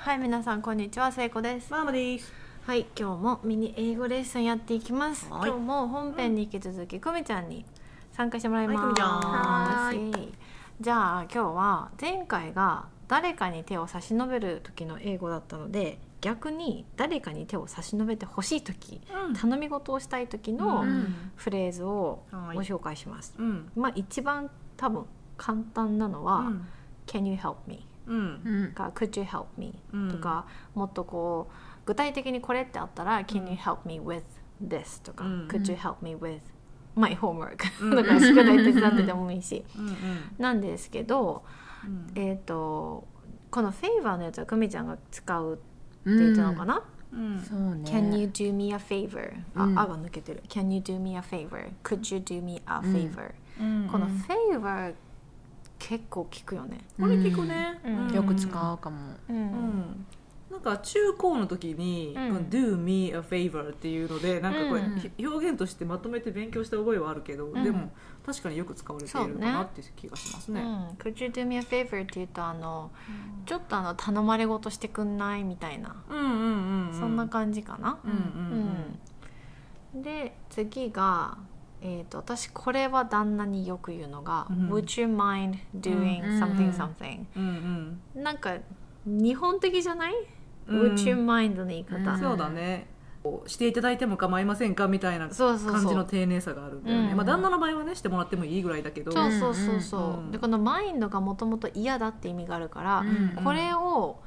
はい皆さんこんにちは聖子です。ママです。はい今日もミニ英語レッスンやっていきます。はい。今日も本編に引き続き久美ちゃんに参加してもらいます、はい久美ちゃん。はーいじゃあ今日は前回が誰かに手を差し伸べる時の英語だったので逆に誰かに手を差し伸べてほしい時、うん。頼み事をしたい時のうん。フレーズをはい。ご紹介します、うん。まあ一番多分簡単なのは、うん。Can you help me? うん。うんか Could you help me? うんとかもっとこう具体的にこれってあったら Can you help me with this? とか、うん Could you help me with my homework? うんとか宿題手伝っててもいいしうん。なんですけどうん。えっ、とこの favor のやつは久美ちゃんが使うって言ってたのかな、うん。そうね Can you do me a favor? あ、うんあが抜けてる Can you do me a favor? Could you do me a favor? うんこの favor 結構聞くよね。これ聞くね。うん。よく使うかも。ううん。ん。なんか中高の時に、うん。この Do me a favor っていうのでなんかこれ、うん。ひ表現としてまとめて勉強した覚えはあるけど、ん。でも確かによく使われているのかなっていう気がしますね。うん、Could you do me a favor? って言うとあの、ちょっとあの頼まれ事してくんないみたいな、うんうんうんうん。そんな感じかな。う、んうん。うん。で次が、えー、と私これは旦那によく言うのが「うん。Would you mind doing うん。something something? うんうん。」なんか日本的じゃない、うん ?Would you mind の言い方、うん。そうだね。していただいても構いませんか？みたいな感じの丁寧さがあるんだよね。うん。まあ旦那の場合はねしてもらってもいいぐらいだけど。そうそうそうそう、うん。でこのマインドがもともと嫌だって意味があるから、うん。これを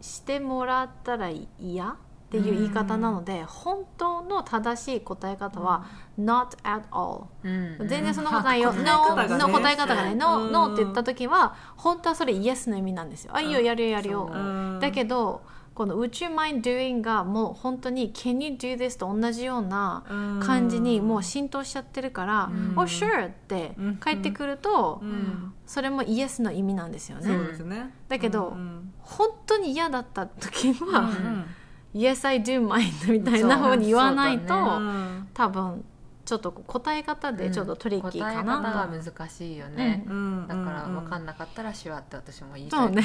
してもらったら嫌？っていう言い方なので、本当の正しい答え方は「not at all」うん全然そんなことないよ「答え no 方が」ね。の答え方がね「no」うん。No って言った時は本当はそれイエスの意味なんですよ。あいいよやるよやるよ。だけどこの「Would you mind doing」がもう本当に「Can you do this」と同じような感じにもう浸透しちゃってるから「うん。Oh sure」って返ってくると、うん。それもイエスの意味なんですよね。ね。だけどうん。本当に嫌だった時はうんうん「Yes I do mind」みたいな風に言わないと、そうだうん多分ちょっと答え方でちょっとトリッキーか答え方なが難しいよね、うん。だから分かんんなかったら手話って私も言いそうね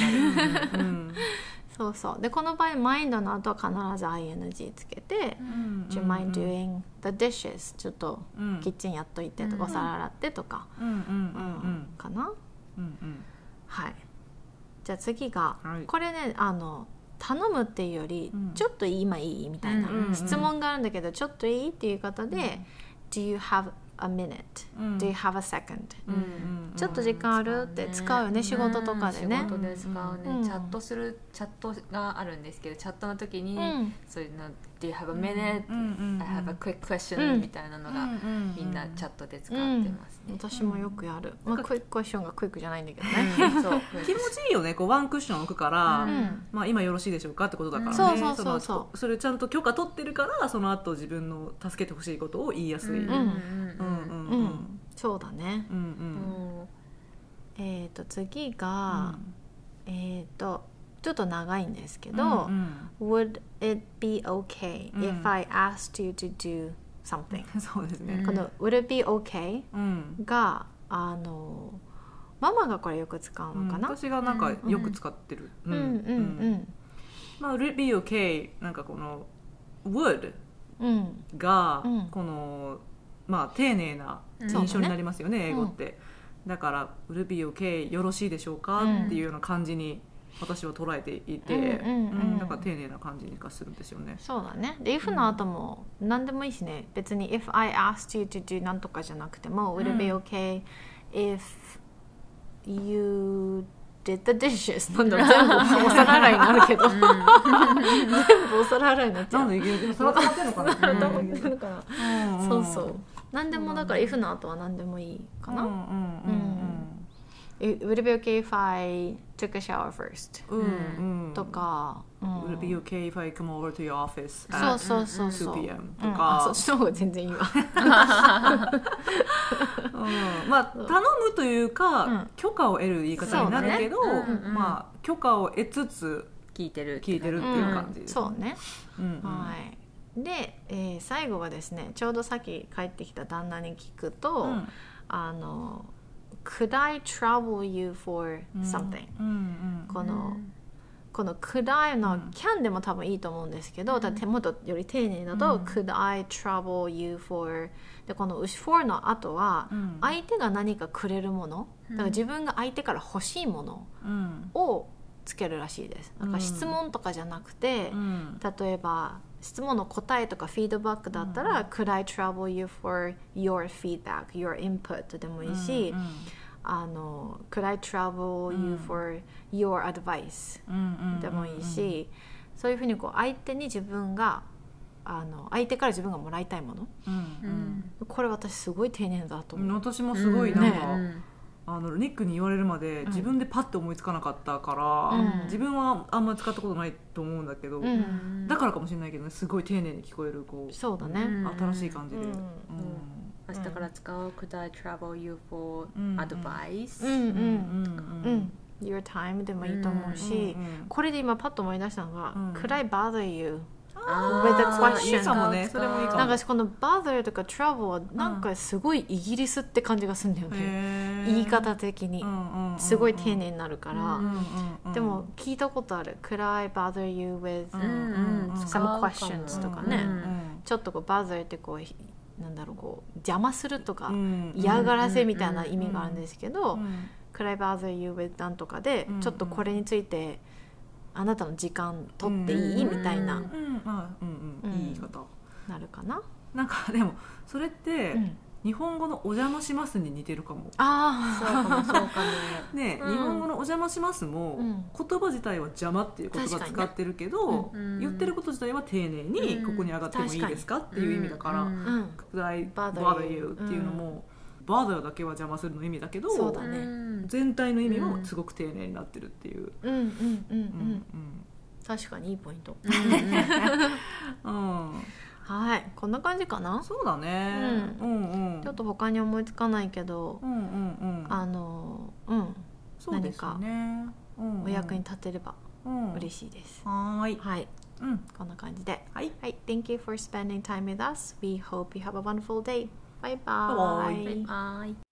うんうん。そうそう。でこの場合マインドの後は必ず ING つけてうん「Do you mind doing the dishes?」ちょっとうん。キッチンやっといてとか、お皿洗ってとか、うんうんうんうん。かな？うんうん。はい。じゃあ次が、はい。これねあの頼むっていうより、うん。ちょっと今いいみたいな、うんうんうん。質問があるんだけどちょっといいっていう方で「Do you have a minute?、うん。Do you have a second?、うんうんちょっと時間ある？って使うよね仕事とかでね。仕事で使うね、うん。チャットするチャットがあるんですけどチャットの時に、うん。そういうの「Do you have a minute?、うんうんうん I have a quick question、うんみたいなのが、うんうんみんなチャットで使ってますね、私もよくやる、まあ、クイッククエスチョンがクイックじゃないんだけどね、うん。そう。気持ちいいよねこうワンクッション置くから、うん。まあ、今よろしいでしょうかってことだからね、そうそうそう。そう。のそれちゃんと許可取ってるからその後自分の助けてほしいことを言いやすい、うん。うんうんううん。んそうだね。うんうん。えっ、と次が、えっ、とちょっと長いんですけど、Would it be okay うん if I asked you to do something、そうですね、この Would it be okay うん。があのママがこれよく使うのかな、私がなんかよく使ってる、うん、うんうんまあ、Would it be okay なんかこの would うん。がうん。この、まあ丁寧なうん。印象になりますよね、英語って、だから「Will it be okay よろしいでしょうか？うん。っていうような感じに私は捉えていて、うんうんうん。うんなんか丁寧な感じがするんですよね。そうだね。で if の後も何でもいいしね。別に if I asked you to do なんとかじゃなくても、Would it be okay if you did the dishes? なんだろう。全部お皿洗いになるけど。全部お皿洗いになっちゃう。んなででもそれは溜まってんのかな？溜まってるからうんうんそうそう。何でもだから if の後は何でもいいかな、うんうんうんえ Would it be okay if I took a shower first? うんうんうんとか、うん、Will it be okay if I come over to your office そう at そうそうそう、2 p.m. とうんかあそっちの方が全然いいわうんまあ頼むというか、うん許可を得る言い方になるけど、まあ許可を得つつ聞いてる聞いてるっていう感じ。そうね、はい。で、えー最後はですねちょうどさっき帰ってきた旦那に聞くと、うん。あの「Could I trouble you for something?、この、この could I のうん。can でも多分いいと思うんですけど、うん。ただ手元より丁寧だと、うん。could I trouble you for? でこの for の後は、うん。相手が何かくれるものうん。だから自分が相手から欲しいものうん。をつけるらしいです。なんか質問とかじゃなくて、うん。例えば質問の答えとかフィードバックだったら、Could I trouble you for your feedback, your input でもいいし、うんあの Could I trouble you うん。for your advice でもいいし、そういうふうにこう相手に自分があの相手から自分がもらいたいもの。うんうん。これ私すごい丁寧だと思う、私もすごいなん。か、うんあのニックに言われるまで自分でパッて思いつかなかったから、うん。自分はあんまり使ったことないと思うんだけど、うん。うんだからかもしれないけどねすごい丁寧に聞こえるこうそうだね、うん新しい感じで、うん。明日から使おう Could I travel you for うん。advice? うん。うん。うん。うん。Your time でもいいと思うし、うん。うん。これで今パッと思い出したのが、うん。Could I bother you? あ with a ー question. いいかもねそれもいいかも。なんかこの bother とか trouble はなんかすごいイギリスって感じがするんだよね、言い方的に、すごい丁寧になるから、でも聞いたことある「Could I bother you with うんうんうん。some 使うかも questions」とかね、うんちょっとこう bother ってこうなんだろうこう邪魔するとか、うん嫌がらせみたいな意味があるんですけど「うん Could I bother you with なんとかで、うんちょっとこれについてあなたの時間取っていい、うんみたいな、うんまあうんうん。いい言い方なるかな、なんかでもそれってうん。日本語の「お邪魔します」に似てるかも。あそうかもそうかも。ね、うん。日本語の「お邪魔しますも」うん。言葉自体は「邪魔」っていう言葉確かにね使ってるけど、うん言ってること自体は丁寧にうん。ここに上がってもいいですかっていう意味だから「うん。あうん。Could I bother bother you you」っていうのも「bother」だけは邪魔するの意味だけどそうだね。うん全体の意味はすごく丁寧になってるっていう。うんうんうんううんん確かにいいポイント。うんうん。うん。はい。こんな感じかな？そうだね、うん。うんちょっと他に思いつかないけど、うんうんうん。あのうん。そうですね、うんうん。お役に立てればうん。嬉しいです、はーい、はい。うん、こんな感じで。はい。はい。Thank you for spending time with us. We hope you have a wonderful day. Bye bye, Bye-bye. Bye.